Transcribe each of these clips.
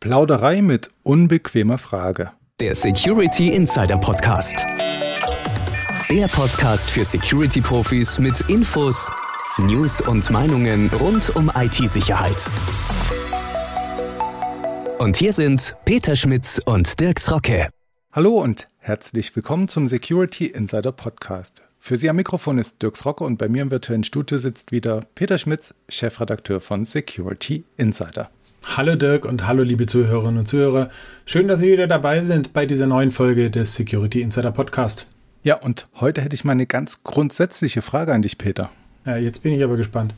Plauderei mit unbequemer Frage. Der Security Insider Podcast. Der Podcast für Security-Profis mit Infos, News und Meinungen rund um IT-Sicherheit. Und hier sind Peter Schmitz und Dirks Rocke. Hallo und herzlich willkommen zum Security Insider Podcast. Für Sie am Mikrofon ist Dirks Rocke und bei mir im virtuellen Studio sitzt wieder Peter Schmitz, Chefredakteur von Security Insider. Hallo Dirk und hallo liebe Zuhörerinnen und Zuhörer. Schön, dass Sie wieder dabei sind bei dieser neuen Folge des Security Insider Podcast. Ja, und heute hätte ich mal eine ganz grundsätzliche Frage an dich, Peter. Ja, jetzt bin ich aber gespannt.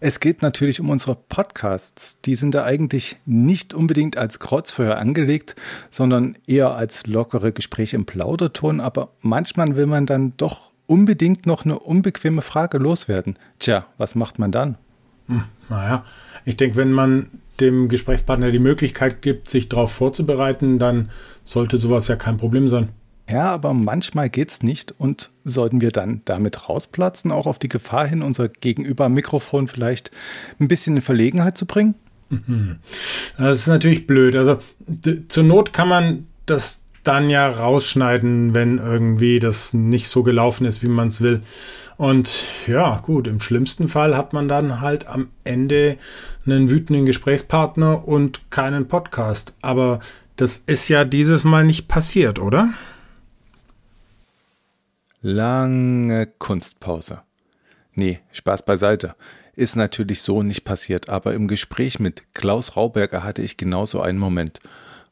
Es geht natürlich um unsere Podcasts. Die sind da eigentlich nicht unbedingt als Kreuzfeuer angelegt, sondern eher als lockere Gespräche im Plauderton. Aber manchmal will man dann doch unbedingt noch eine unbequeme Frage loswerden. Tja, was macht man dann? Hm, naja, ich denke, wenn man dem Gesprächspartner die Möglichkeit gibt, sich darauf vorzubereiten, dann sollte sowas ja kein Problem sein. Ja, aber manchmal geht's nicht und sollten wir dann damit rausplatzen, auch auf die Gefahr hin, unser Gegenüber am Mikrofon vielleicht ein bisschen in Verlegenheit zu bringen? Mhm. Das ist natürlich blöd. Also zur Not kann man das dann ja rausschneiden, wenn irgendwie das nicht so gelaufen ist, wie man es will. Und ja, gut, im schlimmsten Fall hat man dann halt am Ende einen wütenden Gesprächspartner und keinen Podcast. Aber das ist ja dieses Mal nicht passiert, oder? Lange Kunstpause. Nee, Spaß beiseite. Ist natürlich so nicht passiert, aber im Gespräch mit Klaus Rauberger hatte ich genauso einen Moment.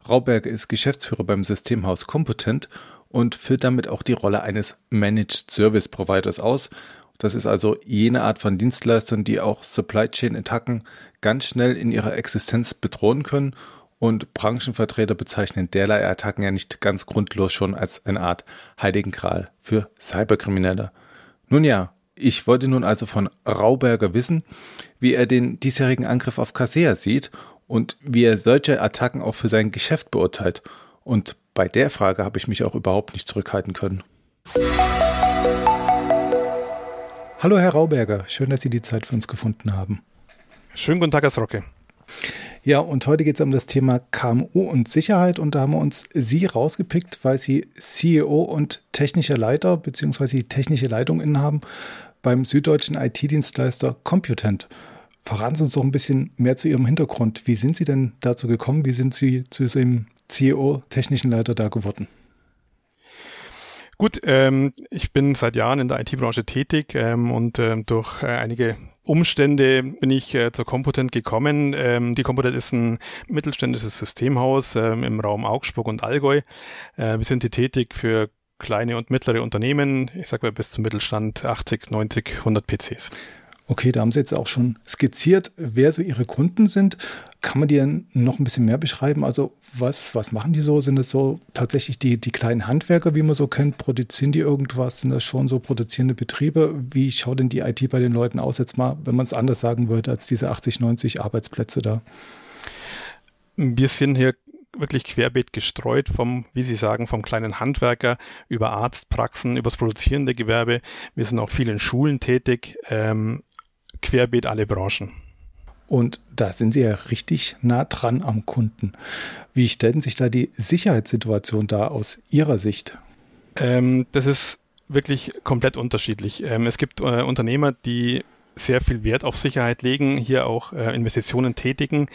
Rauberger ist Geschäftsführer beim Systemhaus Competent und füllt damit auch die Rolle eines Managed Service Providers aus. Das ist also jene Art von Dienstleistern, die auch Supply Chain Attacken ganz schnell in ihrer Existenz bedrohen können und Branchenvertreter bezeichnen derlei Attacken ja nicht ganz grundlos schon als eine Art Heiligen Gral für Cyberkriminelle. Nun ja, ich wollte nun also von Rauberger wissen, wie er den diesjährigen Angriff auf Kasea sieht und wie er solche Attacken auch für sein Geschäft beurteilt. Und bei der Frage habe ich mich auch überhaupt nicht zurückhalten können. Hallo Herr Rauberger, schön, dass Sie die Zeit für uns gefunden haben. Schönen guten Tag, Herr Srocke. Ja, und heute geht es um das Thema KMU und Sicherheit und da haben wir uns Sie rausgepickt, weil Sie CEO und technischer Leiter bzw. die technische Leitung innehaben beim süddeutschen IT-Dienstleister Computent. Verraten Sie uns doch ein bisschen mehr zu Ihrem Hintergrund. Wie sind Sie denn dazu gekommen? Wie sind Sie zu diesem CEO, technischen Leiter da geworden? Gut, ähm, ich bin seit Jahren in der IT-Branche tätig ähm, und ähm, durch äh, einige Umstände bin ich äh, zur Compotent gekommen. Ähm, die Compotent ist ein mittelständisches Systemhaus ähm, im Raum Augsburg und Allgäu. Äh, wir sind hier tätig für kleine und mittlere Unternehmen, ich sage mal bis zum Mittelstand 80, 90, 100 PCs. Okay, da haben Sie jetzt auch schon skizziert, wer so Ihre Kunden sind. Kann man die dann noch ein bisschen mehr beschreiben? Also was, was machen die so? Sind es so tatsächlich die, die kleinen Handwerker, wie man so kennt? Produzieren die irgendwas? Sind das schon so produzierende Betriebe? Wie schaut denn die IT bei den Leuten aus? Jetzt mal, wenn man es anders sagen würde, als diese 80, 90 Arbeitsplätze da. Wir sind hier wirklich querbeet gestreut vom, wie Sie sagen, vom kleinen Handwerker über Arztpraxen, übers produzierende Gewerbe. Wir sind auch viel in Schulen tätig. Ähm, querbeet alle Branchen. Und da sind Sie ja richtig nah dran am Kunden. Wie stellt sich da die Sicherheitssituation da aus Ihrer Sicht? Ähm, das ist wirklich komplett unterschiedlich. Ähm, es gibt äh, Unternehmer, die sehr viel Wert auf Sicherheit legen, hier auch äh, Investitionen tätigen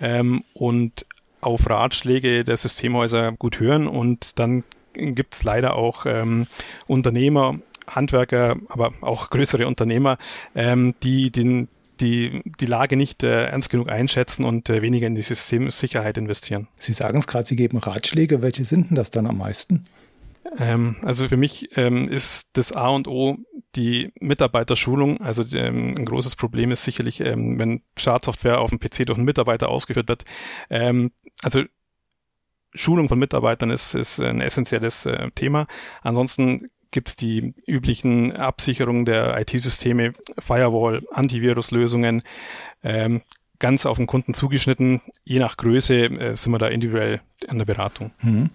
ähm, und auf Ratschläge der Systemhäuser gut hören. Und dann gibt es leider auch ähm, Unternehmer Handwerker, aber auch größere Unternehmer, ähm, die den die, die Lage nicht äh, ernst genug einschätzen und äh, weniger in die Systemsicherheit investieren. Sie sagen es gerade, Sie geben Ratschläge. Welche sind denn das dann am meisten? Ähm, also für mich ähm, ist das A und O die Mitarbeiterschulung. Also ähm, ein großes Problem ist sicherlich, ähm, wenn Schadsoftware auf dem PC durch einen Mitarbeiter ausgeführt wird. Ähm, also Schulung von Mitarbeitern ist, ist ein essentielles äh, Thema. Ansonsten gibt es die üblichen Absicherungen der IT-Systeme, Firewall, Antivirus-Lösungen, ähm, ganz auf den Kunden zugeschnitten. Je nach Größe äh, sind wir da individuell an der Beratung. Mhm.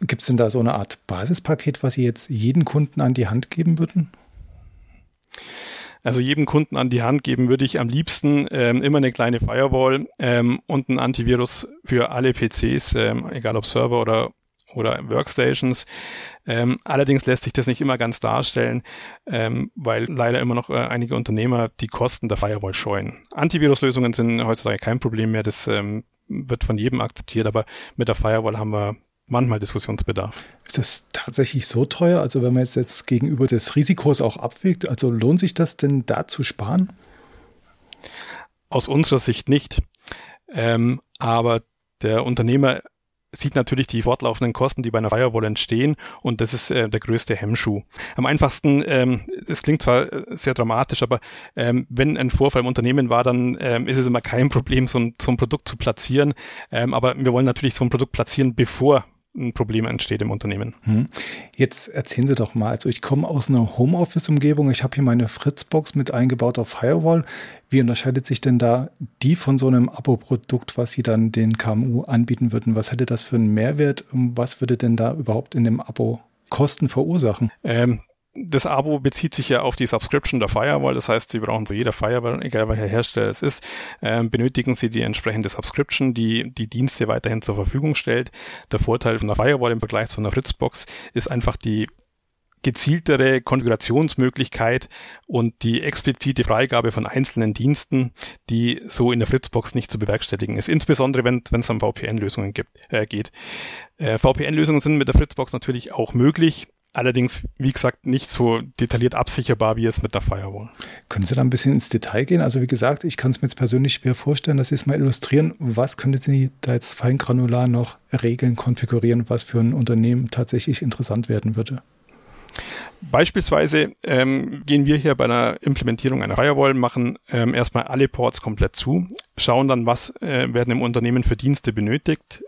Gibt es denn da so eine Art Basispaket, was Sie jetzt jeden Kunden an die Hand geben würden? Also jedem Kunden an die Hand geben würde ich am liebsten ähm, immer eine kleine Firewall ähm, und ein Antivirus für alle PCs, ähm, egal ob Server oder oder Workstations. Ähm, allerdings lässt sich das nicht immer ganz darstellen, ähm, weil leider immer noch äh, einige Unternehmer die Kosten der Firewall scheuen. Antiviruslösungen sind heutzutage kein Problem mehr, das ähm, wird von jedem akzeptiert, aber mit der Firewall haben wir manchmal Diskussionsbedarf. Ist das tatsächlich so teuer? Also wenn man jetzt, jetzt gegenüber des Risikos auch abwägt, also lohnt sich das denn da zu sparen? Aus unserer Sicht nicht. Ähm, aber der Unternehmer sieht natürlich die fortlaufenden Kosten, die bei einer Firewall entstehen und das ist äh, der größte Hemmschuh. Am einfachsten, ähm, es klingt zwar äh, sehr dramatisch, aber ähm, wenn ein Vorfall im Unternehmen war, dann ähm, ist es immer kein Problem, so ein, so ein Produkt zu platzieren. Ähm, aber wir wollen natürlich so ein Produkt platzieren, bevor ein Problem entsteht im Unternehmen. Hm. Jetzt erzählen Sie doch mal, also ich komme aus einer Homeoffice-Umgebung, ich habe hier meine Fritzbox mit eingebauter Firewall. Wie unterscheidet sich denn da die von so einem Abo-Produkt, was Sie dann den KMU anbieten würden? Was hätte das für einen Mehrwert? Was würde denn da überhaupt in dem Abo Kosten verursachen? Ähm, das Abo bezieht sich ja auf die Subscription der Firewall. Das heißt, Sie brauchen zu jeder Firewall, egal welcher Hersteller es ist, ähm, benötigen Sie die entsprechende Subscription, die die Dienste weiterhin zur Verfügung stellt. Der Vorteil von der Firewall im Vergleich zu einer Fritzbox ist einfach die gezieltere Konfigurationsmöglichkeit und die explizite Freigabe von einzelnen Diensten, die so in der Fritzbox nicht zu bewerkstelligen ist. Insbesondere wenn es um VPN-Lösungen äh, geht. Äh, VPN-Lösungen sind mit der Fritzbox natürlich auch möglich. Allerdings, wie gesagt, nicht so detailliert absicherbar wie es mit der Firewall. Können Sie da ein bisschen ins Detail gehen? Also wie gesagt, ich kann es mir jetzt persönlich schwer vorstellen, dass Sie es mal illustrieren. Was können Sie da jetzt feingranular noch regeln, konfigurieren, was für ein Unternehmen tatsächlich interessant werden würde? Beispielsweise ähm, gehen wir hier bei einer Implementierung einer Firewall, machen ähm, erstmal alle Ports komplett zu, schauen dann, was äh, werden im Unternehmen für Dienste benötigt,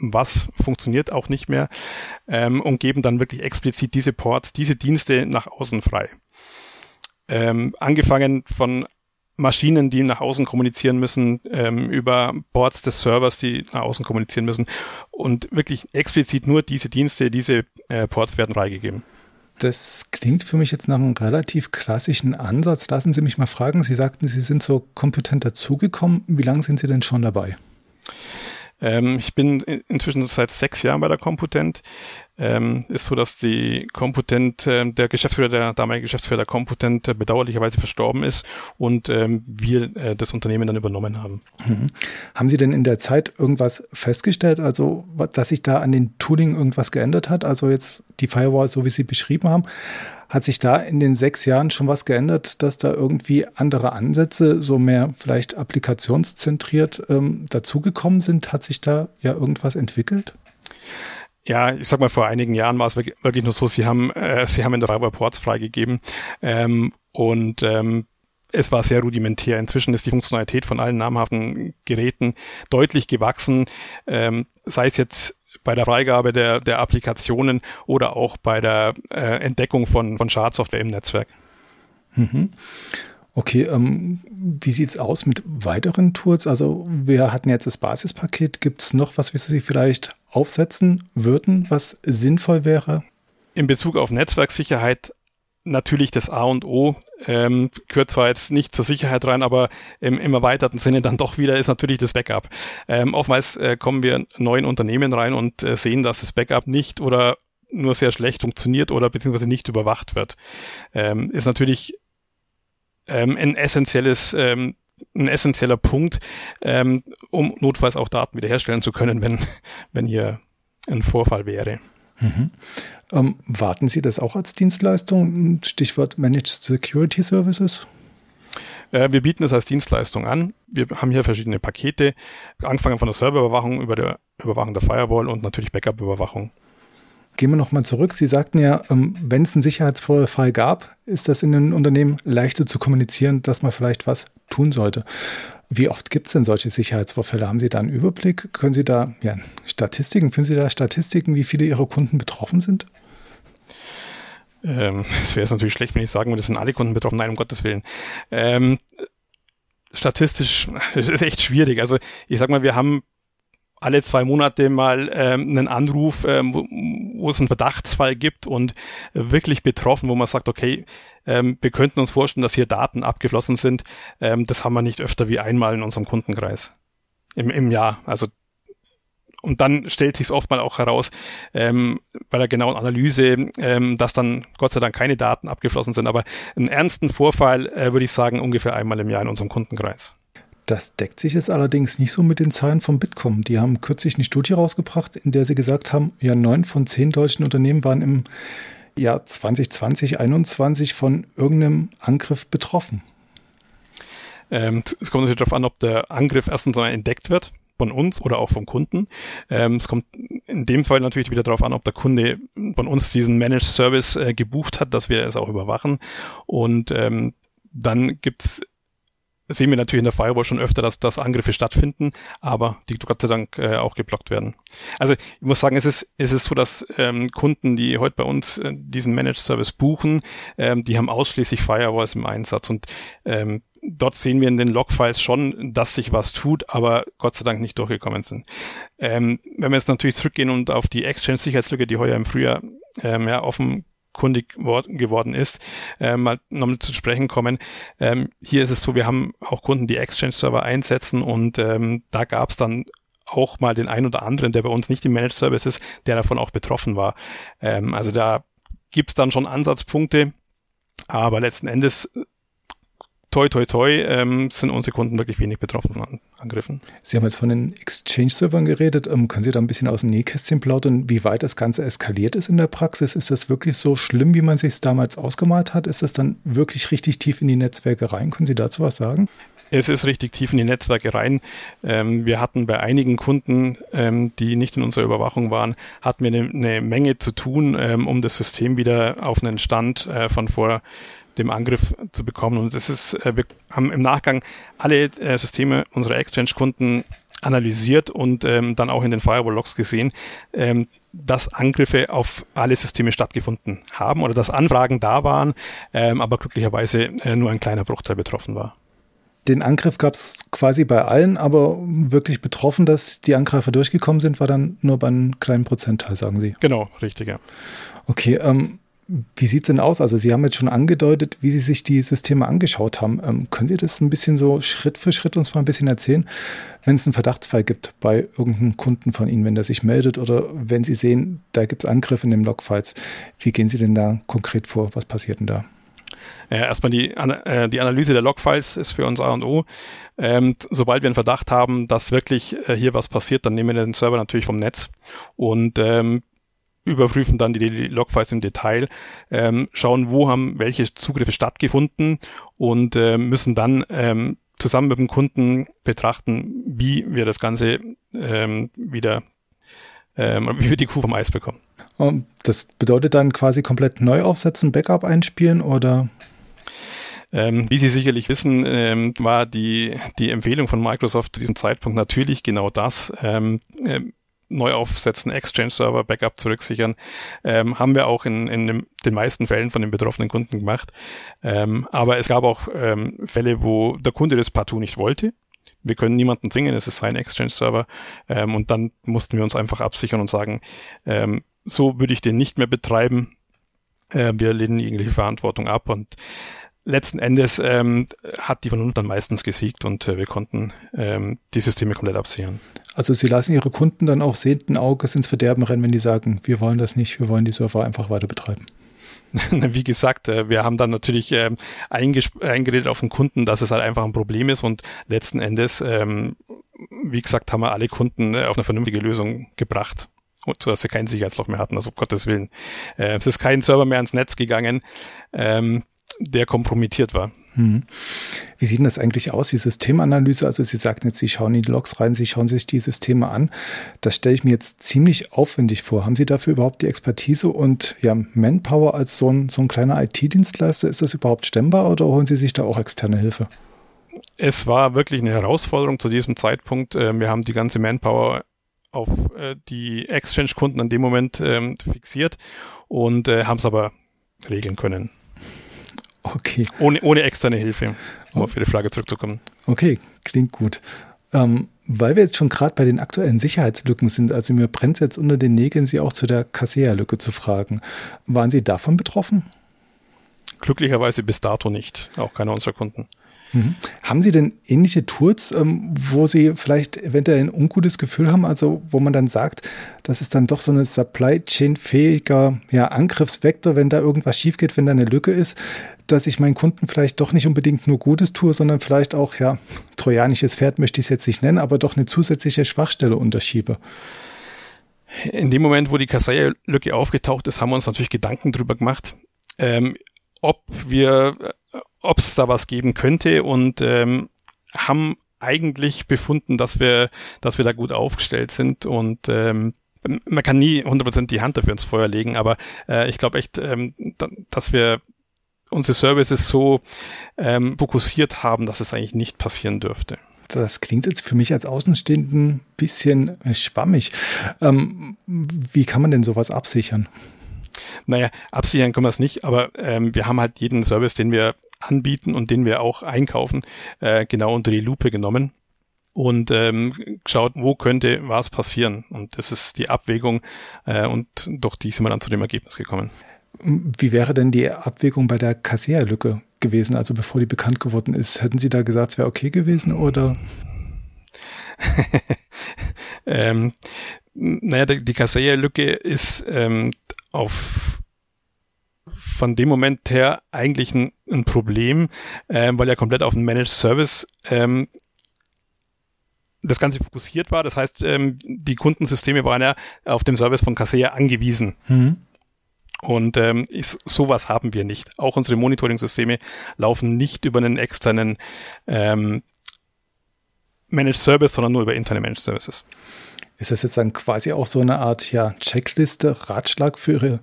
was funktioniert auch nicht mehr ähm, und geben dann wirklich explizit diese Ports, diese Dienste nach außen frei. Ähm, angefangen von Maschinen, die nach außen kommunizieren müssen, ähm, über Ports des Servers, die nach außen kommunizieren müssen und wirklich explizit nur diese Dienste, diese äh, Ports werden freigegeben. Das klingt für mich jetzt nach einem relativ klassischen Ansatz. Lassen Sie mich mal fragen. Sie sagten, Sie sind so kompetent dazugekommen. Wie lange sind Sie denn schon dabei? Ähm, ich bin inzwischen seit sechs Jahren bei der Computent. Ähm, ist so, dass die Computent, äh, der Geschäftsführer, der damalige Geschäftsführer der Computent äh, bedauerlicherweise verstorben ist und ähm, wir äh, das Unternehmen dann übernommen haben. Mhm. Haben Sie denn in der Zeit irgendwas festgestellt, also dass sich da an den Tooling irgendwas geändert hat? Also jetzt die Firewall, so wie Sie beschrieben haben, hat sich da in den sechs Jahren schon was geändert, dass da irgendwie andere Ansätze, so mehr vielleicht applikationszentriert ähm, dazugekommen sind? Hat sich da ja irgendwas entwickelt? Ja, ich sag mal, vor einigen Jahren war es wirklich nur so, sie haben, äh, sie haben in der Firewall Ports freigegeben ähm, und ähm, es war sehr rudimentär. Inzwischen ist die Funktionalität von allen namhaften Geräten deutlich gewachsen, ähm, sei es jetzt bei der Freigabe der, der Applikationen oder auch bei der äh, Entdeckung von, von Schadsoftware im Netzwerk. Mhm. Okay, ähm, wie sieht's aus mit weiteren Tools? Also wir hatten jetzt das Basispaket. Gibt es noch was, wie Sie vielleicht aufsetzen würden, was sinnvoll wäre? In Bezug auf Netzwerksicherheit natürlich das A und O, ähm, gehört zwar jetzt nicht zur Sicherheit rein, aber im, im erweiterten Sinne dann doch wieder ist natürlich das Backup. Ähm, oftmals äh, kommen wir neuen Unternehmen rein und äh, sehen, dass das Backup nicht oder nur sehr schlecht funktioniert oder beziehungsweise nicht überwacht wird. Ähm, ist natürlich ähm, ein essentielles ähm, ein essentieller Punkt, ähm, um notfalls auch Daten wiederherstellen zu können, wenn, wenn hier ein Vorfall wäre. Mhm. Ähm, warten Sie das auch als Dienstleistung? Stichwort Managed Security Services? Äh, wir bieten es als Dienstleistung an. Wir haben hier verschiedene Pakete, angefangen von der Serverüberwachung über der Überwachung der Firewall und natürlich Backup-Überwachung. Gehen wir nochmal zurück. Sie sagten ja, ähm, wenn es einen Sicherheitsvorfall gab, ist das in den Unternehmen leichter zu kommunizieren, dass man vielleicht was tun sollte. Wie oft gibt es denn solche Sicherheitsvorfälle? Haben Sie da einen Überblick? Können Sie da ja, Statistiken, finden Sie da Statistiken, wie viele Ihrer Kunden betroffen sind? Ähm, es wäre natürlich schlecht, wenn ich sagen würde, es sind alle Kunden betroffen. Nein, um Gottes Willen. Ähm, statistisch, es ist echt schwierig. Also ich sag mal, wir haben alle zwei Monate mal ähm, einen Anruf, ähm, wo, wo es einen Verdachtsfall gibt und wirklich betroffen, wo man sagt, okay, ähm, wir könnten uns vorstellen, dass hier Daten abgeflossen sind. Ähm, das haben wir nicht öfter wie einmal in unserem Kundenkreis im, im Jahr. Also und dann stellt sich oft mal auch heraus, ähm, bei der genauen Analyse, ähm, dass dann Gott sei Dank keine Daten abgeflossen sind. Aber einen ernsten Vorfall äh, würde ich sagen ungefähr einmal im Jahr in unserem Kundenkreis. Das deckt sich jetzt allerdings nicht so mit den Zahlen vom Bitkom. Die haben kürzlich eine Studie rausgebracht, in der sie gesagt haben, ja, neun von zehn deutschen Unternehmen waren im Jahr 2020, 2021 von irgendeinem Angriff betroffen. Ähm, es kommt natürlich darauf an, ob der Angriff erstens mal entdeckt wird von uns oder auch vom Kunden. Ähm, es kommt in dem Fall natürlich wieder darauf an, ob der Kunde von uns diesen Managed Service äh, gebucht hat, dass wir es auch überwachen. Und ähm, dann gibt's sehen wir natürlich in der Firewall schon öfter, dass, dass Angriffe stattfinden, aber die Gott sei Dank äh, auch geblockt werden. Also ich muss sagen, es ist, es ist so, dass ähm, Kunden, die heute bei uns äh, diesen Managed Service buchen, ähm, die haben ausschließlich Firewalls im Einsatz und ähm, dort sehen wir in den Logfiles schon, dass sich was tut, aber Gott sei Dank nicht durchgekommen sind. Ähm, wenn wir jetzt natürlich zurückgehen und auf die Exchange-Sicherheitslücke, die heuer im Frühjahr ähm, ja, offen kundig geworden ist, äh, mal nochmal zu sprechen kommen. Ähm, hier ist es so, wir haben auch Kunden, die Exchange-Server einsetzen und ähm, da gab es dann auch mal den einen oder anderen, der bei uns nicht im Managed Service ist, der davon auch betroffen war. Ähm, also da gibt es dann schon Ansatzpunkte, aber letzten Endes toi, toi, toi, ähm, sind unsere Kunden wirklich wenig betroffen von Angriffen. Sie haben jetzt von den Exchange-Servern geredet. Ähm, können Sie da ein bisschen aus dem Nähkästchen plaudern, wie weit das Ganze eskaliert ist in der Praxis? Ist das wirklich so schlimm, wie man sich es damals ausgemalt hat? Ist das dann wirklich richtig tief in die Netzwerke rein? Können Sie dazu was sagen? Es ist richtig tief in die Netzwerke rein. Ähm, wir hatten bei einigen Kunden, ähm, die nicht in unserer Überwachung waren, hatten wir eine, eine Menge zu tun, ähm, um das System wieder auf einen Stand äh, von vor dem Angriff zu bekommen. Und das ist, äh, wir haben im Nachgang alle äh, Systeme unserer Exchange-Kunden analysiert und ähm, dann auch in den Firewall-Logs gesehen, ähm, dass Angriffe auf alle Systeme stattgefunden haben oder dass Anfragen da waren, ähm, aber glücklicherweise äh, nur ein kleiner Bruchteil betroffen war. Den Angriff gab es quasi bei allen, aber wirklich betroffen, dass die Angreifer durchgekommen sind, war dann nur bei einem kleinen Prozentteil, sagen Sie. Genau, richtig, ja. Okay, ähm, wie sieht es denn aus? Also Sie haben jetzt schon angedeutet, wie Sie sich die Systeme angeschaut haben. Ähm, können Sie das ein bisschen so Schritt für Schritt uns mal ein bisschen erzählen? Wenn es einen Verdachtsfall gibt bei irgendeinem Kunden von Ihnen, wenn der sich meldet oder wenn Sie sehen, da gibt es Angriffe in den Logfiles, wie gehen Sie denn da konkret vor? Was passiert denn da? Erstmal die, äh, die Analyse der Logfiles ist für uns A und O. Ähm, sobald wir einen Verdacht haben, dass wirklich äh, hier was passiert, dann nehmen wir den Server natürlich vom Netz und ähm, überprüfen dann die Logfiles im Detail, ähm, schauen, wo haben welche Zugriffe stattgefunden und äh, müssen dann ähm, zusammen mit dem Kunden betrachten, wie wir das Ganze ähm, wieder, ähm, wie wir die Kuh vom Eis bekommen. Das bedeutet dann quasi komplett neu aufsetzen, Backup einspielen oder? Ähm, wie Sie sicherlich wissen, ähm, war die, die Empfehlung von Microsoft zu diesem Zeitpunkt natürlich genau das. Ähm, äh, neu aufsetzen, Exchange-Server, Backup zurücksichern. Ähm, haben wir auch in, in dem, den meisten Fällen von den betroffenen Kunden gemacht. Ähm, aber es gab auch ähm, Fälle, wo der Kunde das partout nicht wollte. Wir können niemanden zwingen, es ist sein Exchange-Server. Ähm, und dann mussten wir uns einfach absichern und sagen, ähm, so würde ich den nicht mehr betreiben. Äh, wir lehnen jegliche Verantwortung ab und letzten Endes ähm, hat die Vernunft dann meistens gesiegt und äh, wir konnten ähm, die Systeme komplett absichern. Also Sie lassen Ihre Kunden dann auch sehenden Auges ins Verderben rennen, wenn die sagen, wir wollen das nicht, wir wollen die Server einfach weiter betreiben. Wie gesagt, äh, wir haben dann natürlich ähm, eingeredet auf den Kunden, dass es halt einfach ein Problem ist und letzten Endes, ähm, wie gesagt, haben wir alle Kunden äh, auf eine vernünftige Lösung gebracht sodass sie kein Sicherheitsloch mehr hatten, also um Gottes Willen. Äh, es ist kein Server mehr ans Netz gegangen. Ähm, der kompromittiert war. Hm. Wie sieht denn das eigentlich aus, die Systemanalyse? Also Sie sagten jetzt, Sie schauen in die Logs rein, Sie schauen sich die Systeme an. Das stelle ich mir jetzt ziemlich aufwendig vor. Haben Sie dafür überhaupt die Expertise und ja, Manpower als so ein, so ein kleiner IT-Dienstleister? Ist das überhaupt stemmbar oder holen Sie sich da auch externe Hilfe? Es war wirklich eine Herausforderung zu diesem Zeitpunkt. Äh, wir haben die ganze Manpower auf äh, die Exchange-Kunden an dem Moment ähm, fixiert und äh, haben es aber regeln können. Okay. Ohne, ohne externe Hilfe, um auf Ihre Frage zurückzukommen. Okay, klingt gut. Ähm, weil wir jetzt schon gerade bei den aktuellen Sicherheitslücken sind, also mir brennt es jetzt unter den Nägeln, Sie auch zu der Kaseya-Lücke zu fragen. Waren Sie davon betroffen? Glücklicherweise bis dato nicht, auch keiner unserer Kunden. Mhm. Haben Sie denn ähnliche Tools, ähm, wo Sie vielleicht eventuell ein ungutes Gefühl haben, also wo man dann sagt, das ist dann doch so ein Supply Chain fähiger ja, Angriffsvektor, wenn da irgendwas schief geht, wenn da eine Lücke ist, dass ich meinen Kunden vielleicht doch nicht unbedingt nur Gutes tue, sondern vielleicht auch, ja, trojanisches Pferd möchte ich es jetzt nicht nennen, aber doch eine zusätzliche Schwachstelle unterschiebe. In dem Moment, wo die Kaseya-Lücke aufgetaucht ist, haben wir uns natürlich Gedanken drüber gemacht, ähm, ob wir, ob es da was geben könnte und ähm, haben eigentlich befunden, dass wir, dass wir da gut aufgestellt sind und ähm, man kann nie 100% die Hand dafür ins Feuer legen, aber äh, ich glaube echt, ähm, dass wir unsere Services so ähm, fokussiert haben, dass es eigentlich nicht passieren dürfte. Das klingt jetzt für mich als Außenstehenden bisschen schwammig. Ähm, wie kann man denn sowas absichern? Naja, absichern können wir es nicht, aber ähm, wir haben halt jeden Service, den wir anbieten und den wir auch einkaufen, äh, genau unter die Lupe genommen und ähm, geschaut, wo könnte was passieren. Und das ist die Abwägung äh, und durch die sind wir dann zu dem Ergebnis gekommen. Wie wäre denn die Abwägung bei der Kassierlücke gewesen, also bevor die bekannt geworden ist? Hätten Sie da gesagt, es wäre okay gewesen oder? ähm, naja, die, die Kassierlücke ist ähm, auf von dem Moment her eigentlich ein, ein Problem, ähm, weil er komplett auf einen Managed Service ähm, das Ganze fokussiert war. Das heißt, ähm, die Kundensysteme waren ja auf dem Service von Kaseya angewiesen. Mhm. Und ähm, ist, sowas haben wir nicht. Auch unsere Monitoring-Systeme laufen nicht über einen externen ähm, Managed Service, sondern nur über interne Managed Services. Ist das jetzt dann quasi auch so eine Art ja, Checkliste, Ratschlag für Ihre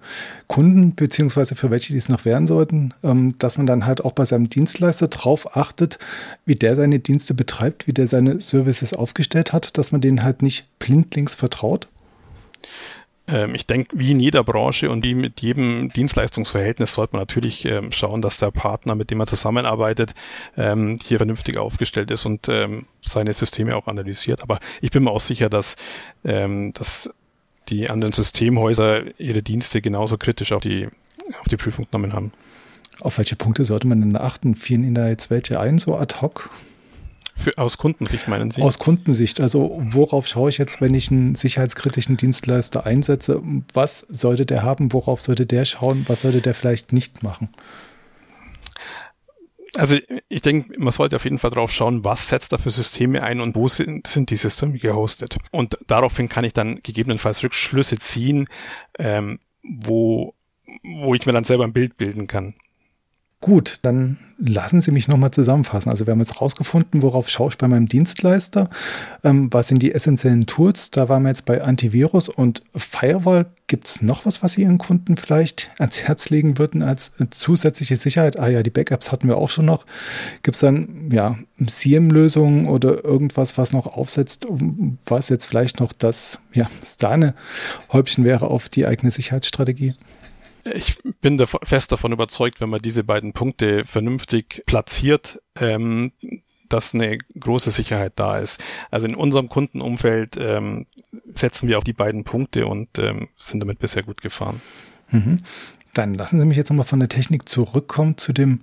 Kunden, beziehungsweise für welche, die es noch werden sollten, ähm, dass man dann halt auch bei seinem Dienstleister drauf achtet, wie der seine Dienste betreibt, wie der seine Services aufgestellt hat, dass man denen halt nicht blindlings vertraut? Ähm, ich denke, wie in jeder Branche und wie mit jedem Dienstleistungsverhältnis sollte man natürlich ähm, schauen, dass der Partner, mit dem man zusammenarbeitet, ähm, hier vernünftig aufgestellt ist und seine Systeme auch analysiert. Aber ich bin mir auch sicher, dass, dass die anderen Systemhäuser ihre Dienste genauso kritisch auf die, auf die Prüfung genommen haben. Auf welche Punkte sollte man denn achten? Fielen Ihnen da jetzt welche ein, so ad hoc? Für, aus Kundensicht meinen Sie? Aus Kundensicht. Also worauf schaue ich jetzt, wenn ich einen sicherheitskritischen Dienstleister einsetze? Was sollte der haben? Worauf sollte der schauen? Was sollte der vielleicht nicht machen? Also ich denke, man sollte auf jeden Fall drauf schauen, was setzt er für Systeme ein und wo sind, sind die Systeme gehostet. Und daraufhin kann ich dann gegebenenfalls Rückschlüsse ziehen, ähm, wo, wo ich mir dann selber ein Bild bilden kann. Gut, dann lassen Sie mich nochmal zusammenfassen. Also wir haben jetzt rausgefunden, worauf schaue ich bei meinem Dienstleister. Ähm, was sind die essentiellen Tools? Da waren wir jetzt bei Antivirus und Firewall. Gibt es noch was, was Sie Ihren Kunden vielleicht ans Herz legen würden als zusätzliche Sicherheit? Ah ja, die Backups hatten wir auch schon noch. Gibt es dann ja SIEM-Lösungen oder irgendwas, was noch aufsetzt, was jetzt vielleicht noch das ja, Stane-Häubchen wäre auf die eigene Sicherheitsstrategie? Ich bin fest davon überzeugt, wenn man diese beiden Punkte vernünftig platziert, ähm, dass eine große Sicherheit da ist. Also in unserem Kundenumfeld ähm, setzen wir auf die beiden Punkte und ähm, sind damit bisher gut gefahren. Mhm. Dann lassen Sie mich jetzt nochmal von der Technik zurückkommen zu dem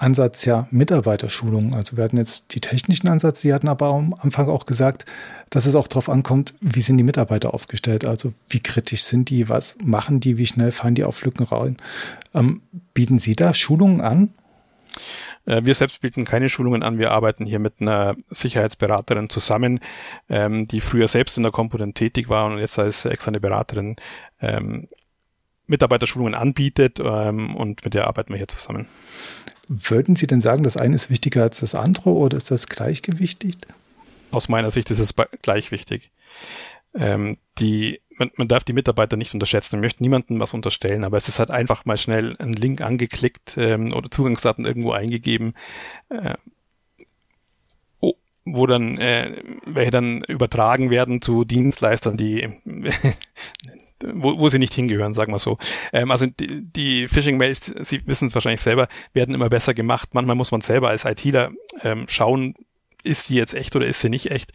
Ansatz ja Mitarbeiterschulung. Also wir hatten jetzt die technischen Ansätze, Sie hatten aber am Anfang auch gesagt, dass es auch darauf ankommt, wie sind die Mitarbeiter aufgestellt, also wie kritisch sind die, was machen die, wie schnell fahren die auf Lücken rein. Ähm, bieten Sie da Schulungen an? Äh, wir selbst bieten keine Schulungen an. Wir arbeiten hier mit einer Sicherheitsberaterin zusammen, ähm, die früher selbst in der Komponent tätig war und jetzt als externe Beraterin ähm, Mitarbeiterschulungen anbietet ähm, und mit der arbeiten wir hier zusammen. Würden Sie denn sagen, das eine ist wichtiger als das andere oder ist das gleichgewichtig? Aus meiner Sicht ist es gleich wichtig. Ähm, die, man, man, darf die Mitarbeiter nicht unterschätzen. Ich möchte niemandem was unterstellen, aber es ist halt einfach mal schnell ein Link angeklickt ähm, oder Zugangsdaten irgendwo eingegeben, äh, wo dann äh, welche dann übertragen werden zu Dienstleistern, die wo, wo sie nicht hingehören, sagen wir so. Ähm, also die, die Phishing-Mails, Sie wissen es wahrscheinlich selber, werden immer besser gemacht. Manchmal muss man selber als ITler ähm, schauen, ist sie jetzt echt oder ist sie nicht echt?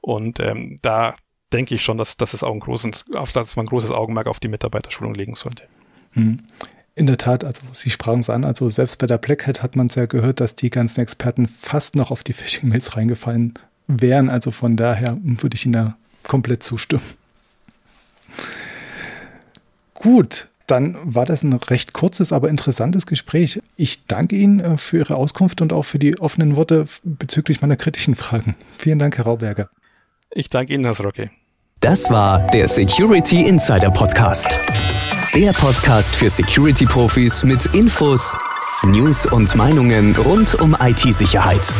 Und ähm, da denke ich schon, dass, dass es auch ein großes, auf man ein großes Augenmerk auf die Mitarbeiterschulung legen sollte. Hm. In der Tat, also Sie sprachen es an, also selbst bei der Black Hat hat man es ja gehört, dass die ganzen Experten fast noch auf die Phishing-Mails reingefallen wären. Also von daher würde ich Ihnen da komplett zustimmen. Gut, dann war das ein recht kurzes, aber interessantes Gespräch. Ich danke Ihnen äh, für Ihre Auskunft und auch für die offenen Worte bezüglich meiner kritischen Fragen. Vielen Dank, Herr Rauberger. Ich danke Ihnen, Herr Rocke. Das war der Security Insider Podcast. Der Podcast für Security-Profis mit Infos, News und Meinungen rund um IT-Sicherheit.